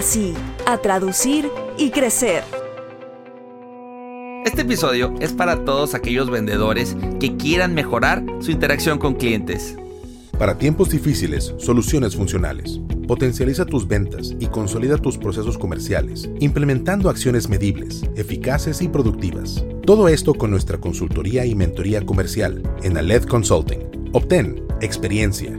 sí, a traducir y crecer. Este episodio es para todos aquellos vendedores que quieran mejorar su interacción con clientes. Para tiempos difíciles, soluciones funcionales. Potencializa tus ventas y consolida tus procesos comerciales, implementando acciones medibles, eficaces y productivas. Todo esto con nuestra consultoría y mentoría comercial en Aled Consulting. Obtén experiencia,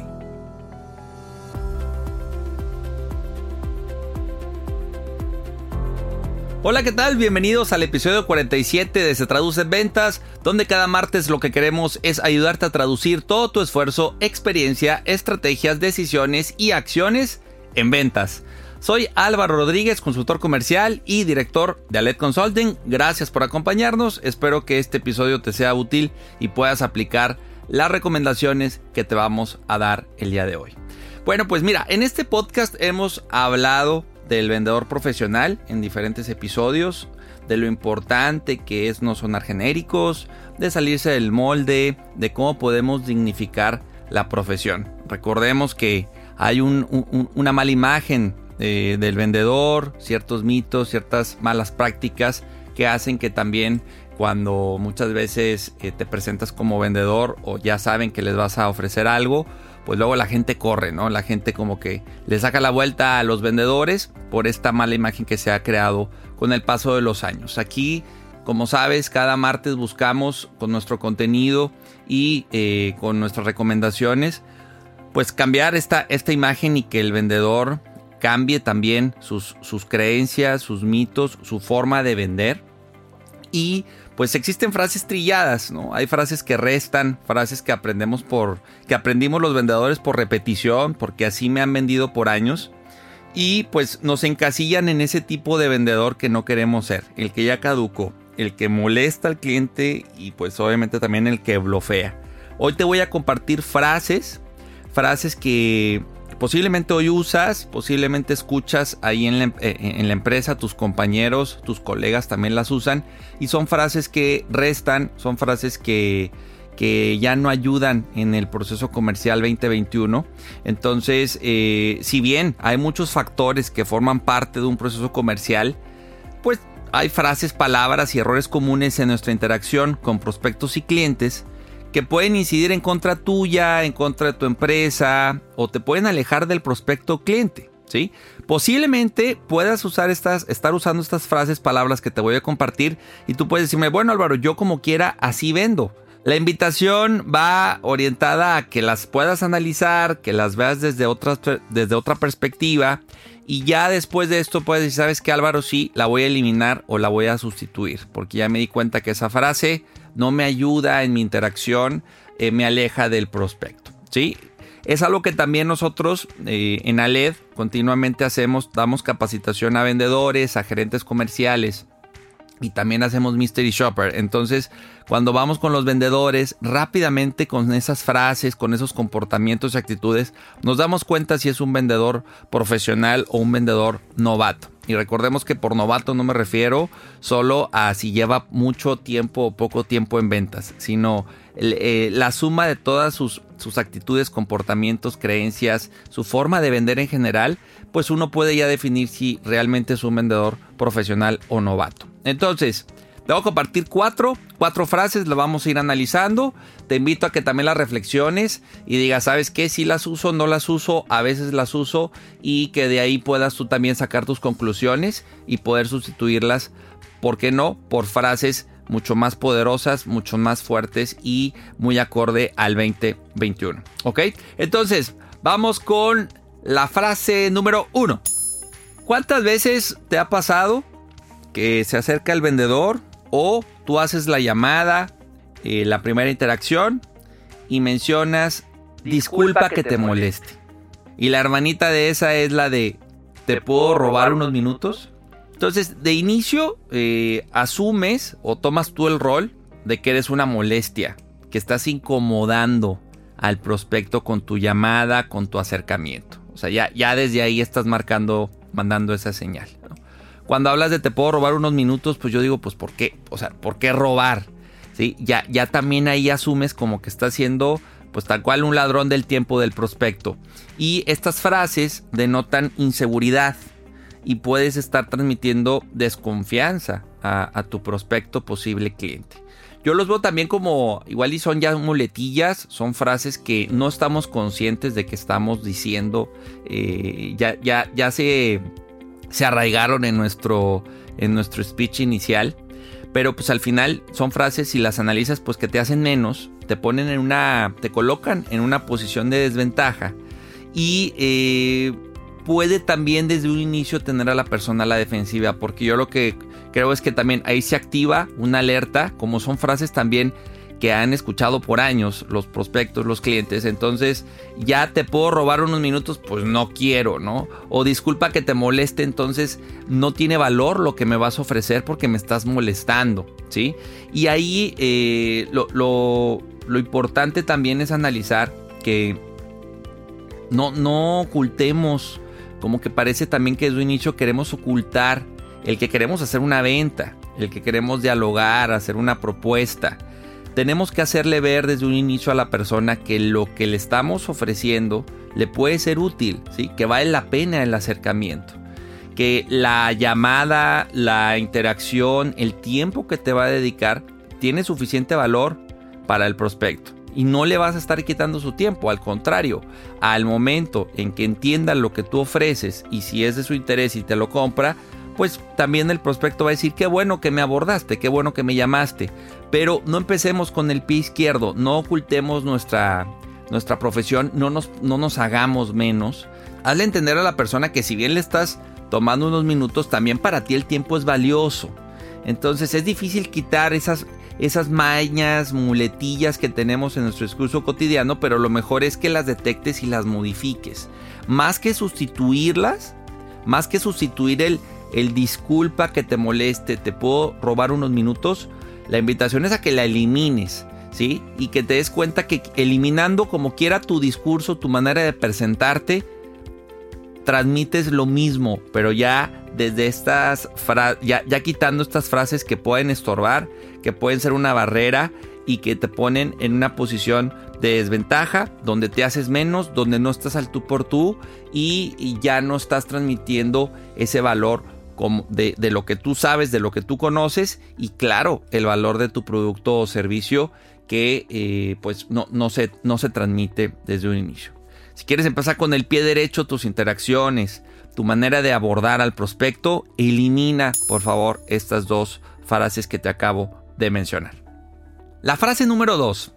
Hola, ¿qué tal? Bienvenidos al episodio 47 de Se Traduce en Ventas, donde cada martes lo que queremos es ayudarte a traducir todo tu esfuerzo, experiencia, estrategias, decisiones y acciones en ventas. Soy Álvaro Rodríguez, consultor comercial y director de Alet Consulting. Gracias por acompañarnos. Espero que este episodio te sea útil y puedas aplicar las recomendaciones que te vamos a dar el día de hoy. Bueno, pues mira, en este podcast hemos hablado del vendedor profesional en diferentes episodios, de lo importante que es no sonar genéricos, de salirse del molde, de cómo podemos dignificar la profesión. Recordemos que hay una mala imagen eh, del vendedor, ciertos mitos, ciertas malas prácticas que hacen que también cuando muchas veces eh, te presentas como vendedor o ya saben que les vas a ofrecer algo, pues luego la gente corre, ¿no? La gente como que le saca la vuelta a los vendedores por esta mala imagen que se ha creado con el paso de los años. Aquí, como sabes, cada martes buscamos con nuestro contenido y eh, con nuestras recomendaciones, pues cambiar esta, esta imagen y que el vendedor cambie también sus, sus creencias, sus mitos, su forma de vender. Y pues existen frases trilladas, ¿no? Hay frases que restan, frases que aprendemos por que aprendimos los vendedores por repetición, porque así me han vendido por años y pues nos encasillan en ese tipo de vendedor que no queremos ser, el que ya caducó, el que molesta al cliente y pues obviamente también el que blofea. Hoy te voy a compartir frases, frases que posiblemente hoy usas, posiblemente escuchas ahí en la, eh, en la, empresa, tus compañeros, tus colegas también las usan y son frases que restan, son frases que, que ya no ayudan en el proceso comercial 2021. Entonces, eh, si bien hay muchos factores que forman parte de un proceso comercial, pues hay frases, palabras y errores comunes en nuestra interacción con prospectos y clientes que pueden incidir en contra tuya, en contra de tu empresa o te pueden alejar del prospecto cliente. ¿sí? Posiblemente puedas usar estas, estar usando estas frases, palabras que te voy a compartir y tú puedes decirme, bueno Álvaro, yo como quiera así vendo. La invitación va orientada a que las puedas analizar, que las veas desde, desde otra perspectiva y ya después de esto puedes decir, sabes que Álvaro sí, la voy a eliminar o la voy a sustituir porque ya me di cuenta que esa frase no me ayuda en mi interacción, eh, me aleja del prospecto. ¿sí? Es algo que también nosotros eh, en ALED continuamente hacemos, damos capacitación a vendedores, a gerentes comerciales y también hacemos Mystery Shopper. Entonces, cuando vamos con los vendedores, rápidamente con esas frases, con esos comportamientos y actitudes, nos damos cuenta si es un vendedor profesional o un vendedor novato. Y recordemos que por novato no me refiero solo a si lleva mucho tiempo o poco tiempo en ventas, sino eh, la suma de todas sus, sus actitudes, comportamientos, creencias, su forma de vender en general, pues uno puede ya definir si realmente es un vendedor profesional o novato. Entonces, Te voy a compartir cuatro, cuatro frases, las vamos a ir analizando. Te invito a que también las reflexiones y digas, ¿sabes qué? Si las uso, no las uso, a veces las uso y que de ahí puedas tú también sacar tus conclusiones y poder sustituirlas, ¿por qué no? Por frases mucho más poderosas, mucho más fuertes y muy acorde al 2021. ¿Ok? Entonces, vamos con la frase número uno. ¿Cuántas veces te ha pasado que se acerca el vendedor o tú haces la llamada, eh, la primera interacción y mencionas disculpa, que, te, moleste. Y la hermanita de esa es la de ¿te puedo robar unos minutos? Entonces, de inicio, eh, asumes o tomas tú el rol de que eres una molestia, que estás incomodando al prospecto con tu llamada, con tu acercamiento. O sea, ya, ya desde ahí estás marcando, mandando esa señal. Cuando hablas de te puedo robar unos minutos, pues yo digo, pues ¿por qué? O sea, ¿por qué robar? ¿Sí? Ya, ya también ahí asumes como que estás siendo, pues tal cual un ladrón del tiempo del prospecto. Y estas frases denotan inseguridad y puedes estar transmitiendo desconfianza a, tu prospecto posible cliente. Yo los veo también como, igual y son ya muletillas, son frases que no estamos conscientes de que estamos diciendo, eh, ya, ya, ya se, se arraigaron en nuestro, en nuestro speech inicial, pero pues al final son frases, si las analizas, pues que te hacen menos, te ponen en una, te colocan en una posición de desventaja y eh, puede también desde un inicio tener a la persona a la defensiva, porque yo lo que creo es que también ahí se activa una alerta, como son frases también que han escuchado por años los prospectos, los clientes, entonces ya te puedo robar unos minutos, pues no quiero, ¿no? O disculpa que te moleste, entonces no tiene valor lo que me vas a ofrecer porque me estás molestando, ¿sí? Y ahí eh, lo, lo importante también es analizar que no, no ocultemos como que parece también que desde un inicio queremos ocultar el que queremos hacer una venta, el que queremos dialogar, hacer una propuesta. Tenemos que hacerle ver desde un inicio a la persona que lo que le estamos ofreciendo le puede ser útil, que vale la pena el acercamiento, que la llamada, la interacción, el tiempo que te va a dedicar tiene suficiente valor para el prospecto. Y no le vas a estar quitando su tiempo, al contrario, al momento en que entienda lo que tú ofreces y si es de su interés y te lo compra, pues también el prospecto va a decir qué bueno que me abordaste, qué bueno que me llamaste, pero no empecemos con el pie izquierdo, no ocultemos nuestra, nuestra profesión, no nos, no nos hagamos menos, hazle entender a la persona que si bien le estás tomando unos minutos, también para ti el tiempo es valioso. Entonces es difícil quitar esas esas mañas, muletillas que tenemos en nuestro discurso cotidiano, pero lo mejor es que las detectes y las modifiques. Más que sustituirlas, más que sustituir el, el disculpa que te moleste, te puedo robar unos minutos, la invitación es a que la elimines. ¿Sí? Y que te des cuenta que eliminando como quiera tu discurso, tu manera de presentarte, transmites lo mismo, pero ya desde estas ya, ya quitando estas frases que pueden estorbar, que pueden ser una barrera y que te ponen en una posición de desventaja, donde te haces menos, donde no estás al tú por tú y, ya no estás transmitiendo ese valor como de, lo que tú sabes, de lo que tú conoces y claro, el valor de tu producto o servicio que eh, pues no, no, se, no se transmite desde un inicio. Si quieres empezar con el pie derecho tus interacciones, tu manera de abordar al prospecto, elimina por favor estas dos frases que te acabo de mencionar. La frase número 2.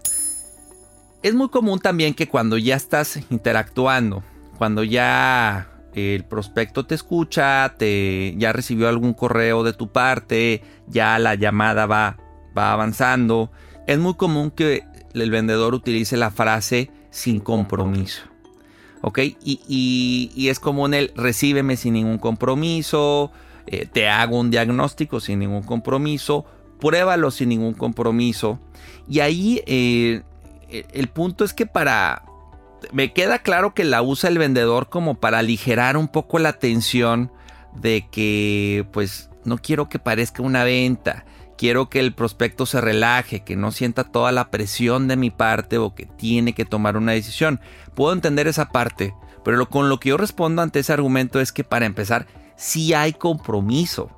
Es muy común también que cuando ya estás interactuando, cuando ya el prospecto te escucha, te ya recibió algún correo de tu parte, ya la llamada va, va avanzando, es muy común que el vendedor utilice la frase sin compromiso. ¿Ok? Y, es común el recíbeme sin ningún compromiso, eh, te hago un diagnóstico sin ningún compromiso, pruébalo sin ningún compromiso. Y ahí eh, el punto es que para... Me queda claro que la usa el vendedor como para aligerar un poco la tensión de que pues no quiero que parezca una venta. Quiero que el prospecto se relaje, que no sienta toda la presión de mi parte o que tiene que tomar una decisión. Puedo entender esa parte, pero con lo que yo respondo ante ese argumento es que para empezar, sí hay compromiso.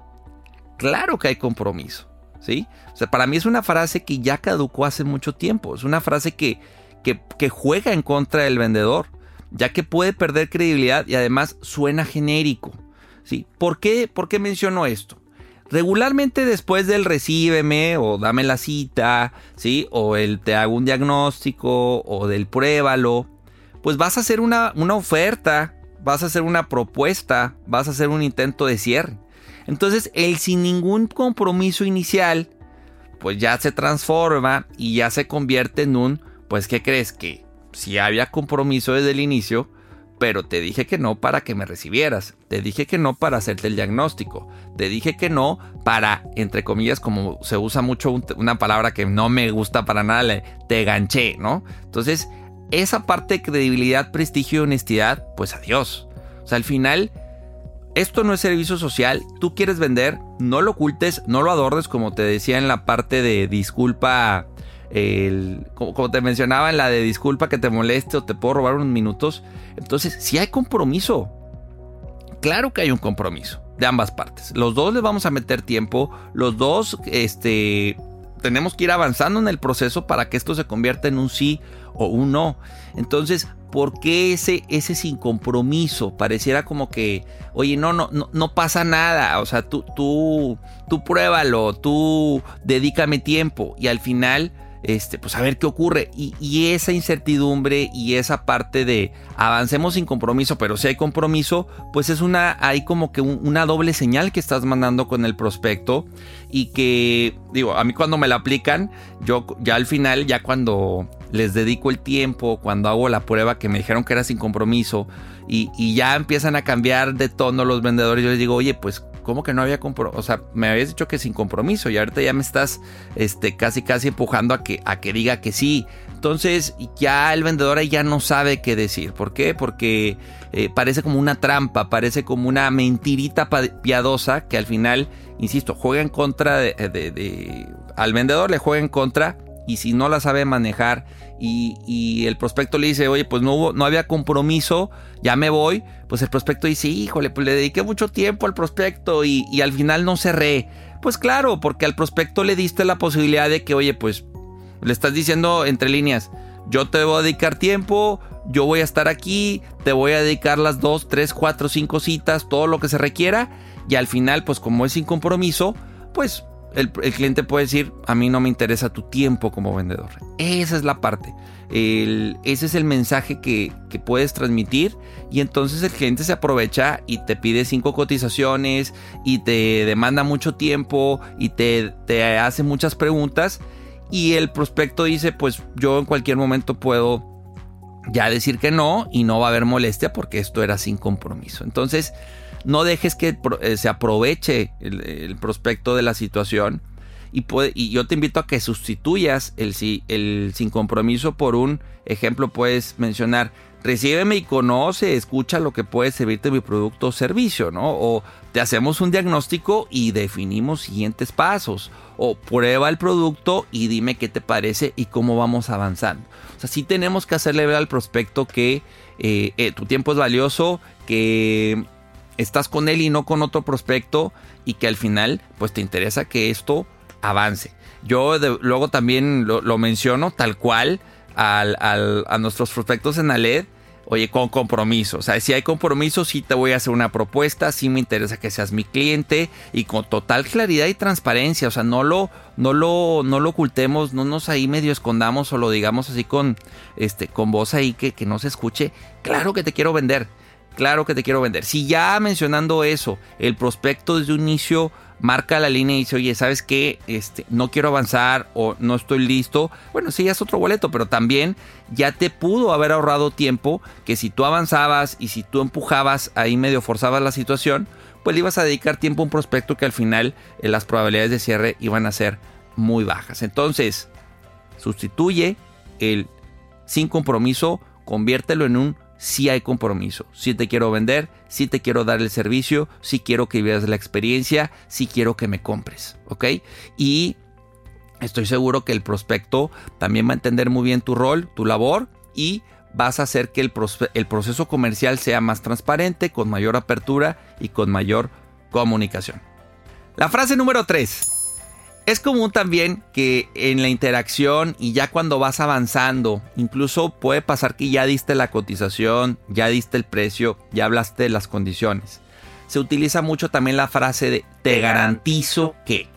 Claro que hay compromiso. ¿sí? O sea, para mí es una frase que ya caducó hace mucho tiempo. Es una frase que, que, juega en contra del vendedor, ya que puede perder credibilidad y además suena genérico. ¿sí? ¿Por, qué, ¿Por qué menciono esto? Regularmente después del recíbeme o dame la cita, ¿sí? O el te hago un diagnóstico o del pruébalo, pues vas a hacer una, una oferta, vas a hacer una propuesta, vas a hacer un intento de cierre. Entonces el sin ningún compromiso inicial, pues ya se transforma y ya se convierte en un, pues ¿qué crees? Que si había compromiso desde el inicio, pero te dije que no para que me recibieras, te dije que no para hacerte el diagnóstico, te dije que no para, entre comillas, como se usa mucho una palabra que no me gusta para nada, te ganché, ¿no? Entonces, esa parte de credibilidad, prestigio y honestidad, pues adiós. O sea, al final, esto no es servicio social, tú quieres vender, no lo ocultes, no lo adordes, como te decía en la parte de disculpa como, te mencionaba en la de disculpa que te moleste o te puedo robar unos minutos. Entonces, si hay compromiso, claro que hay un compromiso de ambas partes. Los dos le vamos a meter tiempo, los dos este, tenemos que ir avanzando en el proceso para que esto se convierta en un sí o un no. Entonces, ¿por qué ese, ese sin compromiso? Pareciera como que, oye, no, no, no, no pasa nada. O sea, tú, tú, tú pruébalo, tú dedícame tiempo. Y al final este, pues a ver qué ocurre. Y, esa incertidumbre y esa parte de avancemos sin compromiso, pero si hay compromiso, pues es una, hay como que una doble señal que estás mandando con el prospecto y que, digo, a mí cuando me la aplican, yo ya al final, ya cuando les dedico el tiempo, cuando hago la prueba que me dijeron que era sin compromiso y, ya empiezan a cambiar de tono los vendedores, yo les digo, oye, pues ¿cómo que no había compromiso? O sea, me habías dicho que sin compromiso y ahorita ya me estás este, casi casi empujando a que, a que diga que sí. Entonces ya el vendedor ahí ya no sabe qué decir. ¿Por qué? Porque eh, parece como una trampa, parece como una mentirita piadosa que al final, insisto, juega en contra de al vendedor le juega en contra y si no la sabe manejar y, el prospecto le dice, oye, pues no, hubo, no había compromiso, ya me voy, pues el prospecto dice, híjole, pues le dediqué mucho tiempo al prospecto y, y al final no cerré. Pues claro, porque al prospecto le diste la posibilidad de que, oye, pues le estás diciendo entre líneas, yo te voy a dedicar tiempo, yo voy a estar aquí, te voy a dedicar las dos, tres, cuatro, cinco citas, todo lo que se requiera, y al final, pues como es sin compromiso, pues el, cliente puede decir, a mí no me interesa tu tiempo como vendedor. Esa es la parte. ese es el mensaje que, puedes transmitir y entonces el cliente se aprovecha y te pide cinco cotizaciones y te demanda mucho tiempo y te, te hace muchas preguntas y el prospecto dice, pues yo en cualquier momento puedo ya decir que no y no va a haber molestia porque esto era sin compromiso. Entonces, no dejes que eh, se aproveche el, prospecto de la situación. Y, y, yo te invito a que sustituyas el, el sin compromiso por un ejemplo. Puedes mencionar, recíbeme y conoce, escucha lo que puede servirte mi producto o servicio, ¿no? O te hacemos un diagnóstico y definimos siguientes pasos. O prueba el producto y dime qué te parece y cómo vamos avanzando. O sea, sí tenemos que hacerle ver al prospecto que eh, eh, tu tiempo es valioso, que estás con él y no con otro prospecto y que al final pues te interesa que esto avance. Yo luego también lo, menciono tal cual a nuestros prospectos en Aled. Oye, con compromiso. O sea, si hay compromiso, sí te voy a hacer una propuesta, sí me interesa que seas mi cliente y con total claridad y transparencia. O sea, no lo, no lo, no lo ocultemos, no nos ahí medio escondamos o lo digamos así con, este, con voz ahí que, que no se escuche. Claro que te quiero vender claro que te quiero vender. Si ya mencionando eso, el prospecto desde un inicio marca la línea y dice, oye, ¿sabes qué? Este, no quiero avanzar o no estoy listo. Bueno, sí, ya es otro boleto, pero también ya te pudo haber ahorrado tiempo que si tú avanzabas y si tú empujabas, ahí medio forzabas la situación, pues le ibas a dedicar tiempo a un prospecto que al final eh, las probabilidades de cierre iban a ser muy bajas. Entonces, sustituye el sin compromiso, conviértelo en un si hay compromiso, si te quiero vender, si te quiero dar el servicio, si quiero que veas la experiencia, si quiero que me compres, ¿ok? Y estoy seguro que el prospecto también va a entender muy bien tu rol, tu labor y vas a hacer que el, el proceso comercial sea más transparente, con mayor apertura y con mayor comunicación. La frase número 3. Es común también que en la interacción y ya cuando vas avanzando, incluso puede pasar que ya diste la cotización, ya diste el precio, ya hablaste de las condiciones. Se utiliza mucho también la frase de te garantizo que.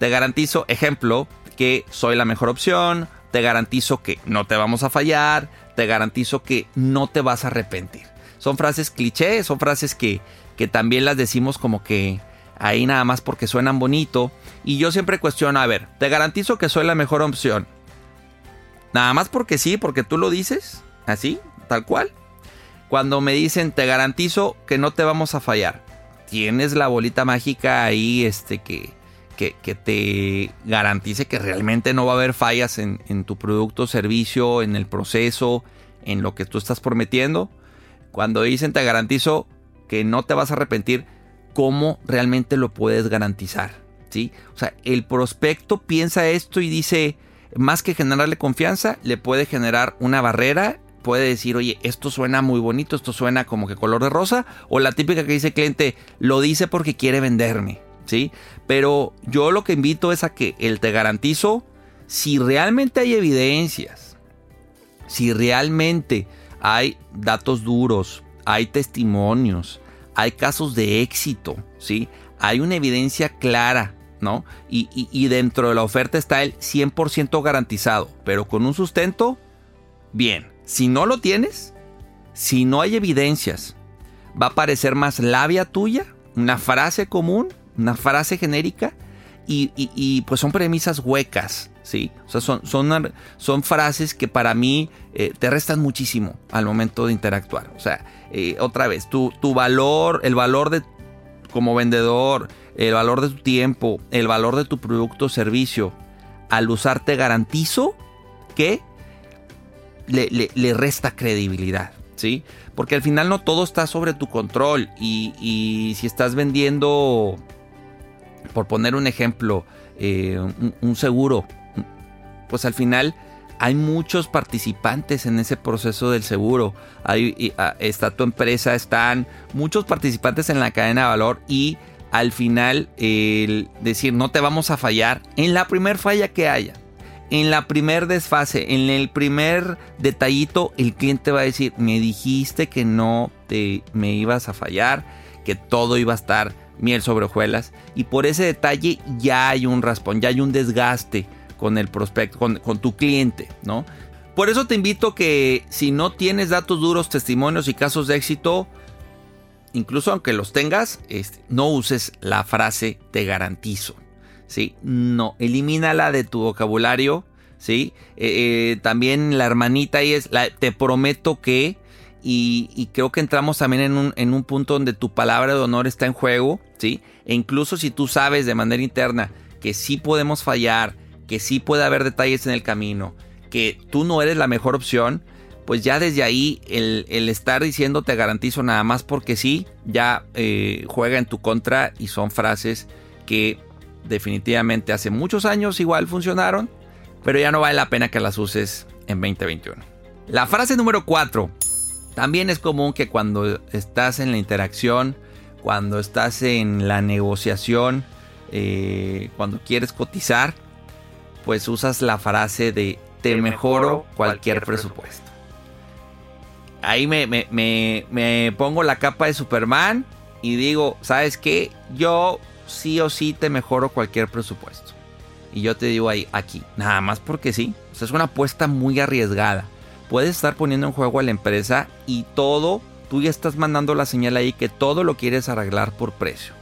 Te garantizo, ejemplo, que soy la mejor opción, te garantizo que no te vamos a fallar, te garantizo que no te vas a arrepentir. Son frases cliché, son frases que, que también las decimos como que ahí nada más porque suenan bonito. Y yo siempre cuestiono, a ver, te garantizo que soy la mejor opción. Nada más porque sí, porque tú lo dices, así, tal cual. Cuando me dicen, te garantizo que no te vamos a fallar. Tienes la bolita mágica ahí, este, que, que, te garantice que realmente no va a haber fallas en, en tu producto, servicio, en el proceso, en lo que tú estás prometiendo. Cuando dicen, te garantizo que no te vas a arrepentir, ¿cómo realmente lo puedes garantizar? O sea, el prospecto piensa esto y dice, más que generarle confianza, le puede generar una barrera, puede decir, oye, esto suena muy bonito, esto suena como que color de rosa, o la típica que dice el cliente, lo dice porque quiere venderme, ¿sí? Pero yo lo que invito es a que el te garantizo, si realmente hay evidencias, si realmente hay datos duros, hay testimonios, hay casos de éxito, ¿sí? Hay una evidencia clara ¿no? Y, dentro de la oferta está el 100% garantizado, pero con un sustento, bien. Si no lo tienes, si no hay evidencias, va a parecer más labia tuya, una frase común, una frase genérica, y, pues son premisas huecas, ¿sí? Son, son, son frases que para mí eh, te restan muchísimo al momento de interactuar. O sea, eh, otra vez, tu, tu valor, el valor de como vendedor, el valor de tu tiempo, el valor de tu producto o servicio, al usar te garantizo que le, resta credibilidad, ¿sí? Porque al final no todo está sobre tu control y, si estás vendiendo, por poner un ejemplo, eh, un, seguro, pues al final hay muchos participantes en ese proceso del seguro. Ahí está tu empresa, están muchos participantes en la cadena de valor y al final el decir no te vamos a fallar en la primer falla que haya. En la primer desfase, en el primer detallito, el cliente va a decir, me dijiste que no te, me ibas a fallar, que todo iba a estar miel sobre hojuelas. Y por ese detalle ya hay un raspón, ya hay un desgaste con el prospecto, con, con tu cliente, ¿no? Por eso te invito que si no tienes datos duros, testimonios y casos de éxito, incluso aunque los tengas, este, no uses la frase te garantizo. ¿sí? No, elimínala de tu vocabulario. ¿sí? Eh, eh, también la hermanita ahí es te prometo que. Y, creo que entramos también en un, en un, punto donde tu palabra de honor está en juego. ¿sí? E incluso si tú sabes de manera interna que sí podemos fallar, que sí puede haber detalles en el camino, que tú no eres la mejor opción, pues ya desde ahí el, estar diciendo te garantizo nada más porque sí, ya eh, juega en tu contra y son frases que definitivamente hace muchos años igual funcionaron, pero ya no vale la pena que las uses en 2021. La frase número 4. También es común que cuando estás en la interacción, cuando estás en la negociación, eh, cuando quieres cotizar, pues usas la frase de te mejoro cualquier presupuesto ahí me, me, pongo la capa de Superman y digo, ¿sabes qué? Yo sí o sí te mejoro cualquier presupuesto. Y yo te digo ahí, aquí, nada más porque sí. O sea, es una apuesta muy arriesgada. Puedes estar poniendo en juego a la empresa y todo, tú ya estás mandando la señal ahí que todo lo quieres arreglar por precio.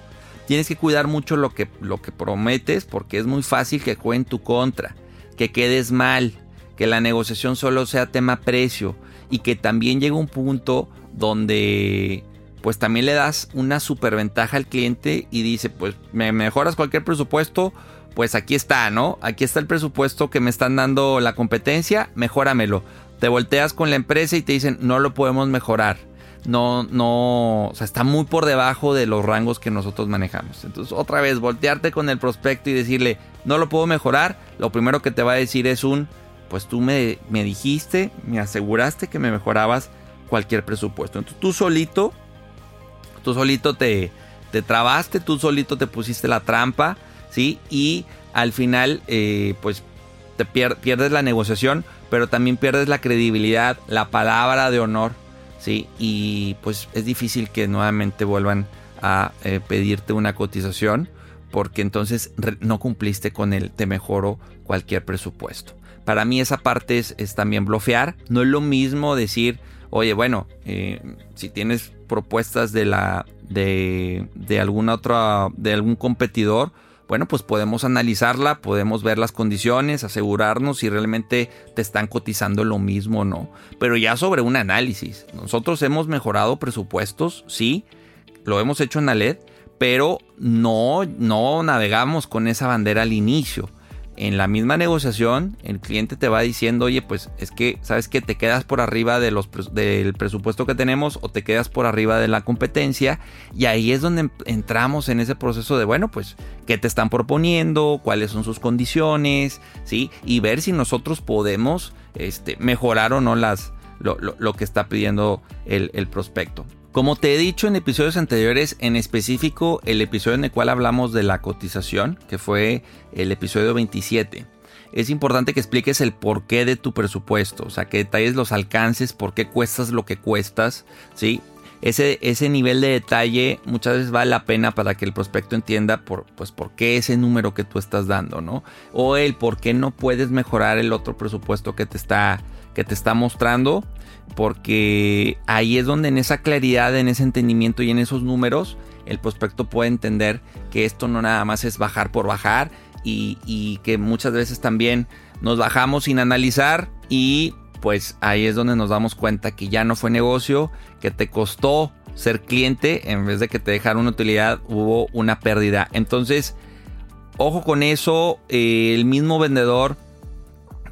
Tienes que cuidar mucho lo que, lo que prometes porque es muy fácil que juegue en tu contra, que quedes mal, que la negociación solo sea tema precio y que también llega un punto donde pues también le das una superventaja al cliente y dice, pues me mejoras cualquier presupuesto, pues aquí está, ¿no? Aquí está el presupuesto que me están dando la competencia, mejóramelo. Te volteas con la empresa y te dicen, no lo podemos mejorar. No, no, o sea, está muy por debajo de los rangos que nosotros manejamos. Entonces, otra vez, voltearte con el prospecto y decirle, no lo puedo mejorar, lo primero que te va a decir es un, pues tú me, dijiste, me aseguraste que me mejorabas cualquier presupuesto. Entonces tú solito, tú solito te, te trabaste, tú solito te pusiste la trampa, ¿sí? Y al final eh, pues te pierdes la negociación, pero también pierdes la credibilidad, la palabra de honor, ¿sí? Y pues es difícil que nuevamente vuelvan a eh, pedirte una cotización porque entonces no cumpliste con el te mejoro cualquier presupuesto. Para mí esa parte es, también bloquear. No es lo mismo decir, oye, bueno, eh, si tienes propuestas de la de, de alguna otra de algún competidor, bueno, pues podemos analizarla, podemos ver las condiciones, asegurarnos si realmente te están cotizando lo mismo o no. Pero ya sobre un análisis, nosotros hemos mejorado presupuestos, sí, lo hemos hecho en la LED, pero no, no navegamos con esa bandera al inicio en la misma negociación, el cliente te va diciendo, oye, pues es que, ¿sabes que Te quedas por arriba de los, del presupuesto que tenemos o te quedas por arriba de la competencia. Y ahí es donde entramos en ese proceso de, bueno, pues, ¿qué te están proponiendo? ¿Cuáles son sus condiciones? ¿Sí? Y ver si nosotros podemos este, mejorar o no las, lo, que está pidiendo el, el prospecto. Como te he dicho en episodios anteriores, en específico el episodio en el cual hablamos de la cotización, que fue el episodio 27, es importante que expliques el porqué de tu presupuesto, o sea, que detalles los alcances, por qué cuestas lo que cuestas, ¿sí? Ese, ese nivel de detalle muchas veces vale la pena para que el prospecto entienda por, pues, por qué ese número que tú estás dando, ¿no? O el por qué no puedes mejorar el otro presupuesto que te está, que te está mostrando porque ahí es donde en esa claridad, en ese entendimiento y en esos números, el prospecto puede entender que esto no nada más es bajar por bajar y, que muchas veces también nos bajamos sin analizar y pues ahí es donde nos damos cuenta que ya no fue negocio, que te costó ser cliente en vez de que te dejara una utilidad, hubo una pérdida. Entonces, ojo con eso, eh, el mismo vendedor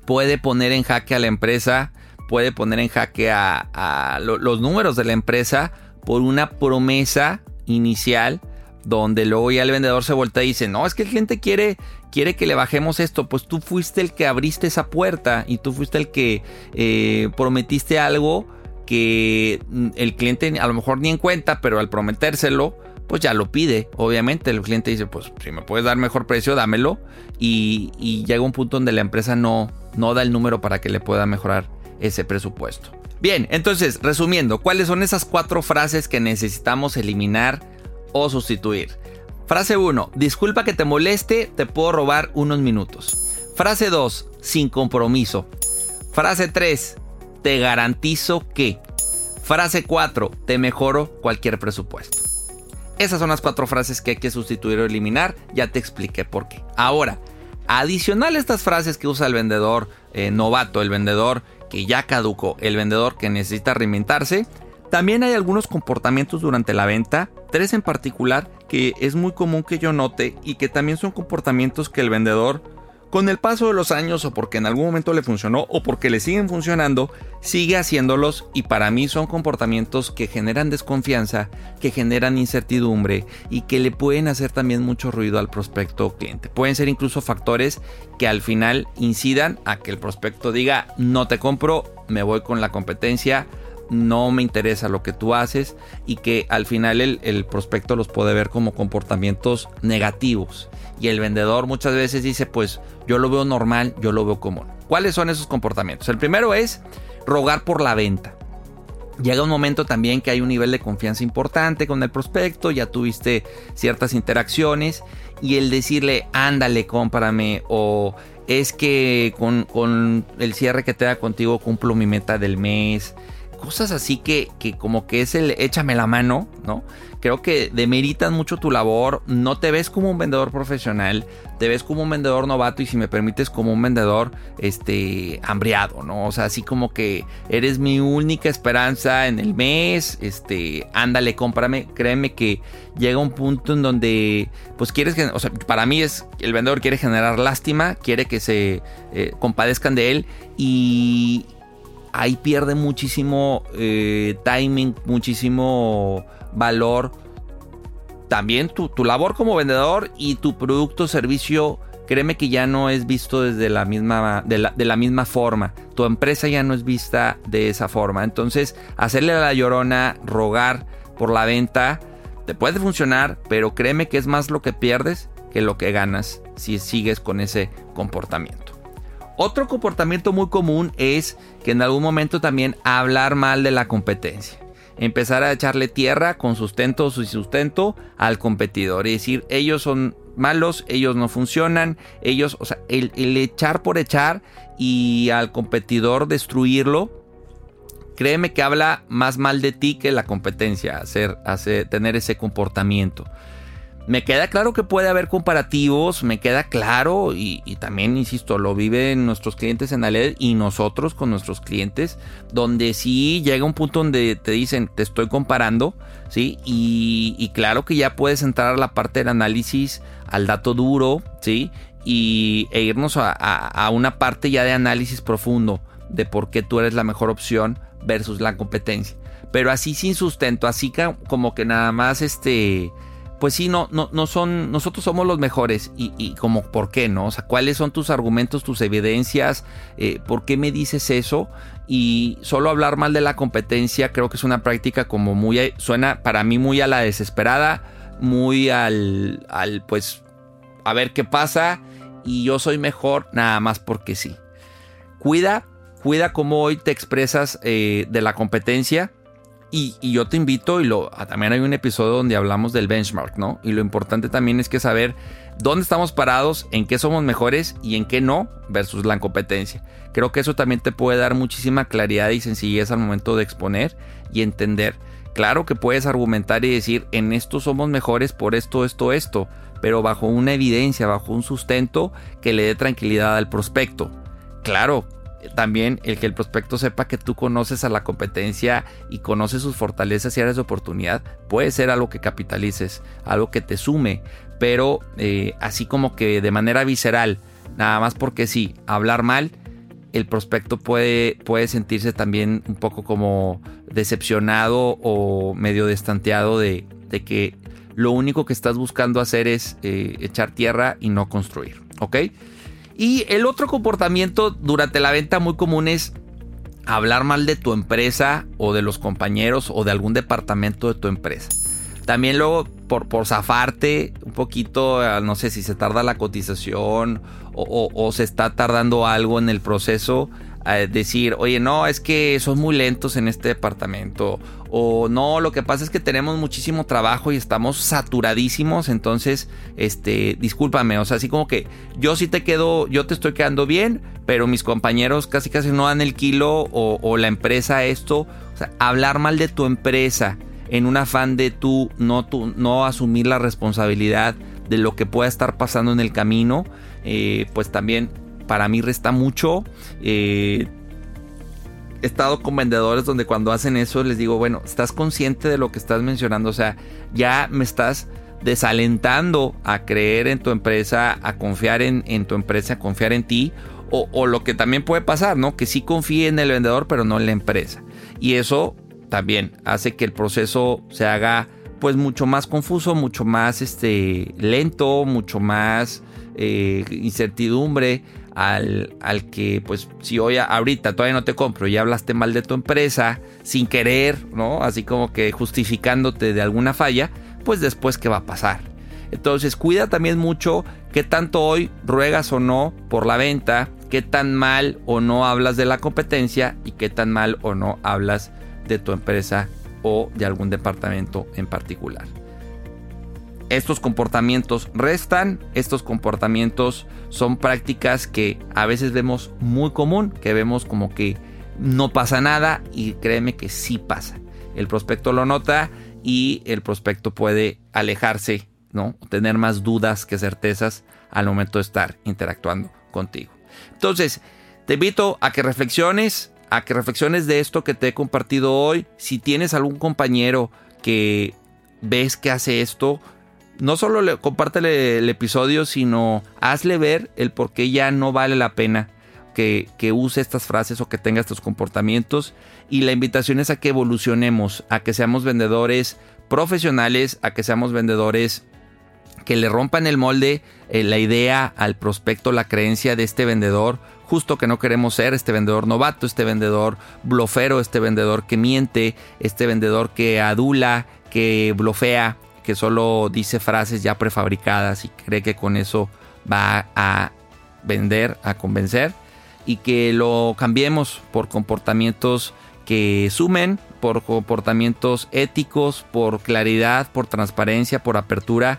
puede poner en jaque a la empresa puede poner en jaque a, los números de la empresa por una promesa inicial donde luego ya el vendedor se voltea y dice, no, es que el cliente quiere, quiere que le bajemos esto, pues tú fuiste el que abriste esa puerta y tú fuiste el que eh, prometiste algo que mm, el cliente a lo mejor ni en cuenta, pero al prometérselo, pues ya lo pide. Obviamente el cliente dice, pues si me puedes dar mejor precio, dámelo. Y, llega un punto donde la empresa no, no da el número para que le pueda mejorar ese presupuesto. Bien, entonces, resumiendo, ¿cuáles son esas cuatro frases que necesitamos eliminar o sustituir? Frase 1, disculpa que te moleste, te puedo robar unos minutos. Frase 2, sin compromiso. Frase 3, te garantizo que. Frase 4, te mejoro cualquier presupuesto. Esas son las cuatro frases que hay que sustituir o eliminar, ya te expliqué por qué. Ahora, adicional a estas frases que usa el vendedor eh, novato, el vendedor que ya caducó, el vendedor que necesita reinventarse. También hay algunos comportamientos durante la venta, tres en particular, que es muy común que yo note y que también son comportamientos que el vendedor con el paso de los años o porque en algún momento le funcionó o porque le siguen funcionando, sigue haciéndolos y para mí son comportamientos que generan desconfianza, que generan incertidumbre y que le pueden hacer también mucho ruido al prospecto cliente. Pueden ser incluso factores que al final incidan a que el prospecto diga no te compro, me voy con la competencia, no me interesa lo que tú haces y que al final el, el prospecto los puede ver como comportamientos negativos y el vendedor muchas veces dice, pues yo lo veo normal, yo lo veo común. ¿Cuáles son esos comportamientos? El primero es rogar por la venta. Llega un momento también que hay un nivel de confianza importante con el prospecto, ya tuviste ciertas interacciones y el decirle, ándale, cómprame o es que con, con el cierre que te da contigo cumplo mi meta del mes cosas así que, que como que es el échame la mano, ¿no? Creo que demeritan mucho tu labor, no te ves como un vendedor profesional, te ves como un vendedor novato y si me permites como un vendedor este hambriado, ¿no? O sea, así como que eres mi única esperanza en el mes, este, ándale, cómprame, créeme que llega un punto en donde pues quieres que, o sea, para mí es el vendedor quiere generar lástima, quiere que se eh, compadezcan de él y ahí pierde muchísimo eh, timing, muchísimo valor. También tu, labor como vendedor y tu producto o servicio, créeme que ya no es visto desde la misma, de la, de la misma forma. Tu empresa ya no es vista de esa forma. Entonces, hacerle a la llorona, rogar por la venta, te puede funcionar, pero créeme que es más lo que pierdes que lo que ganas si sigues con ese comportamiento. Otro comportamiento muy común es que en algún momento también hablar mal de la competencia. Empezar a echarle tierra con sustento o sustento al competidor y decir ellos son malos, ellos no funcionan, ellos, o sea, el, echar por echar y al competidor destruirlo, créeme que habla más mal de ti que la competencia, hacer, hacer, tener ese comportamiento. Me queda claro que puede haber comparativos, me queda claro y, también, insisto, lo viven nuestros clientes en Aled y nosotros con nuestros clientes, donde sí llega un punto donde te dicen, te estoy comparando, ¿sí? Y, claro que ya puedes entrar a la parte del análisis, al dato duro, ¿sí? Y, e irnos a, a una parte ya de análisis profundo de por qué tú eres la mejor opción versus la competencia. Pero así sin sustento, así como que nada más este pues sí, no, no, no son, nosotros somos los mejores y, como, ¿por qué no? O sea, ¿cuáles son tus argumentos, tus evidencias? Eh, ¿Por qué me dices eso? Y solo hablar mal de la competencia creo que es una práctica como muy, suena para mí muy a la desesperada, muy al, al pues, a ver qué pasa y yo soy mejor nada más porque sí. Cuida, cuida cómo hoy te expresas eh, de la competencia y, yo te invito, y lo, también hay un episodio donde hablamos del benchmark, ¿no? Y lo importante también es que saber dónde estamos parados, en qué somos mejores y en qué no, versus la competencia. Creo que eso también te puede dar muchísima claridad y sencillez al momento de exponer y entender. Claro que puedes argumentar y decir, en esto somos mejores por esto, esto, esto, pero bajo una evidencia, bajo un sustento que le dé tranquilidad al prospecto. Claro, también el que el prospecto sepa que tú conoces a la competencia y conoces sus fortalezas y áreas de oportunidad puede ser algo que capitalices, algo que te sume, pero eh, así como que de manera visceral, nada más porque sí, hablar mal, el prospecto puede, puede sentirse también un poco como decepcionado o medio destanteado de, que lo único que estás buscando hacer es eh, echar tierra y no construir, ¿ok? Y el otro comportamiento durante la venta muy común es hablar mal de tu empresa o de los compañeros o de algún departamento de tu empresa. También luego por, por zafarte un poquito, ah, no sé si se tarda la cotización o se está tardando algo en el proceso, decir, oye, no, es que son muy lentos en este departamento. O no, lo que pasa es que tenemos muchísimo trabajo y estamos saturadísimos. Entonces, este, discúlpame. O sea, así como que yo sí te quedo, yo te estoy quedando bien, pero mis compañeros casi casi no dan el kilo o, la empresa esto. O sea, hablar mal de tu empresa en un afán de tú no, tú, no asumir la responsabilidad de lo que pueda estar pasando en el camino, eh, pues también para mí resta mucho. Eh, he estado con vendedores donde cuando hacen eso les digo, bueno, ¿estás consciente de lo que estás mencionando? O sea, ya me estás desalentando a creer en tu empresa, a confiar en, tu empresa, a confiar en ti. O, o, lo que también puede pasar, ¿no? Que sí confíe en el vendedor, pero no en la empresa. Y eso también hace que el proceso se haga pues mucho más confuso, mucho más este, lento, mucho más eh, incertidumbre al, al, que, pues, si hoy ahorita todavía no te compro y hablaste mal de tu empresa sin querer, ¿no? Así como que justificándote de alguna falla, pues después, ¿qué va a pasar? Entonces, cuida también mucho qué tanto hoy ruegas o no por la venta, qué tan mal o no hablas de la competencia y qué tan mal o no hablas de tu empresa o de algún departamento en particular estos comportamientos restan, estos comportamientos son prácticas que a veces vemos muy común, que vemos como que no pasa nada y créeme que sí pasa. El prospecto lo nota y el prospecto puede alejarse, ¿no? Tener más dudas que certezas al momento de estar interactuando contigo. Entonces, te invito a que reflexiones, a que reflexiones de esto que te he compartido hoy. Si tienes algún compañero que ves que hace esto, no solo le, compártele el episodio, sino hazle ver el por qué ya no vale la pena que, use estas frases o que tenga estos comportamientos. Y la invitación es a que evolucionemos, a que seamos vendedores profesionales, a que seamos vendedores que le rompan el molde, eh, la idea al prospecto, la creencia de este vendedor, justo que no queremos ser, este vendedor novato, este vendedor blofero, este vendedor que miente, este vendedor que adula, que blofea, que solo dice frases ya prefabricadas y cree que con eso va a vender, a convencer y que lo cambiemos por comportamientos que sumen, por comportamientos éticos, por claridad, por transparencia, por apertura,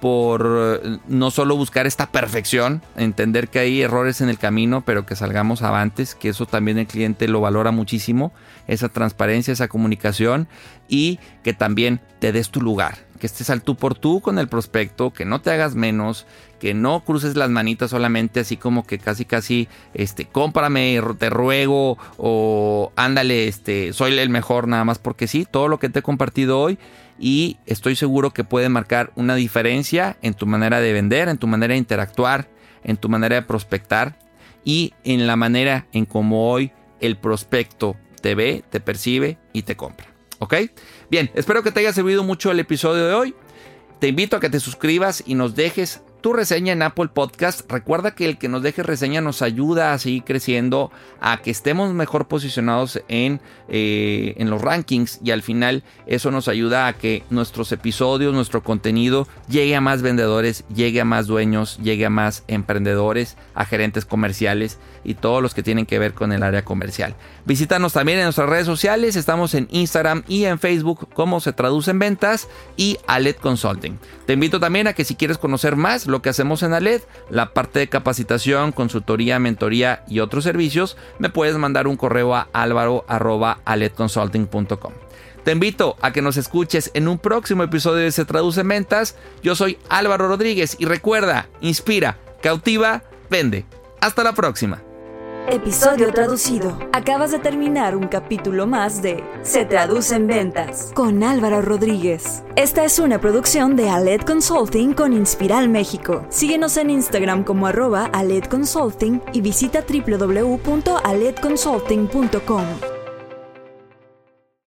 por eh, no solo buscar esta perfección, entender que hay errores en el camino, pero que salgamos avantes, que eso también el cliente lo valora muchísimo, esa transparencia, esa comunicación y que también te des tu lugar, que estés al tú por tú con el prospecto, que no te hagas menos, que no cruces las manitas solamente así como que casi casi este cómprame, te ruego o ándale, este soy el mejor nada más porque sí, todo lo que te he compartido hoy y estoy seguro que puede marcar una diferencia en tu manera de vender, en tu manera de interactuar, en tu manera de prospectar y en la manera en cómo hoy el prospecto te ve, te percibe y te compra. ¿Ok? Bien, espero que te haya servido mucho el episodio de hoy. Te invito a que te suscribas y nos dejes tu reseña en Apple Podcast. Recuerda que el que nos deje reseña nos ayuda a seguir creciendo, a que estemos mejor posicionados en, eh, en los rankings y al final eso nos ayuda a que nuestros episodios, nuestro contenido llegue a más vendedores, llegue a más dueños, llegue a más emprendedores, a gerentes comerciales y todos los que tienen que ver con el área comercial. Visítanos también en nuestras redes sociales, estamos en Instagram y en Facebook como se traduce en ventas y Alet Consulting. Te invito también a que si quieres conocer más lo que hacemos en Aled, la parte de capacitación, consultoría, mentoría y otros servicios, me puedes mandar un correo a alvaro.aledconsulting.com. Te invito a que nos escuches en un próximo episodio de Se Traduce en Ventas. Yo soy Álvaro Rodríguez y recuerda, inspira, cautiva, vende. Hasta la próxima. Episodio traducido. Acabas de terminar un capítulo más de Se traduce en ventas con Álvaro Rodríguez. Esta es una producción de Aled Consulting con Inspiral México. Síguenos en Instagram como arroba Aled Consulting y visita www.aledconsulting.com.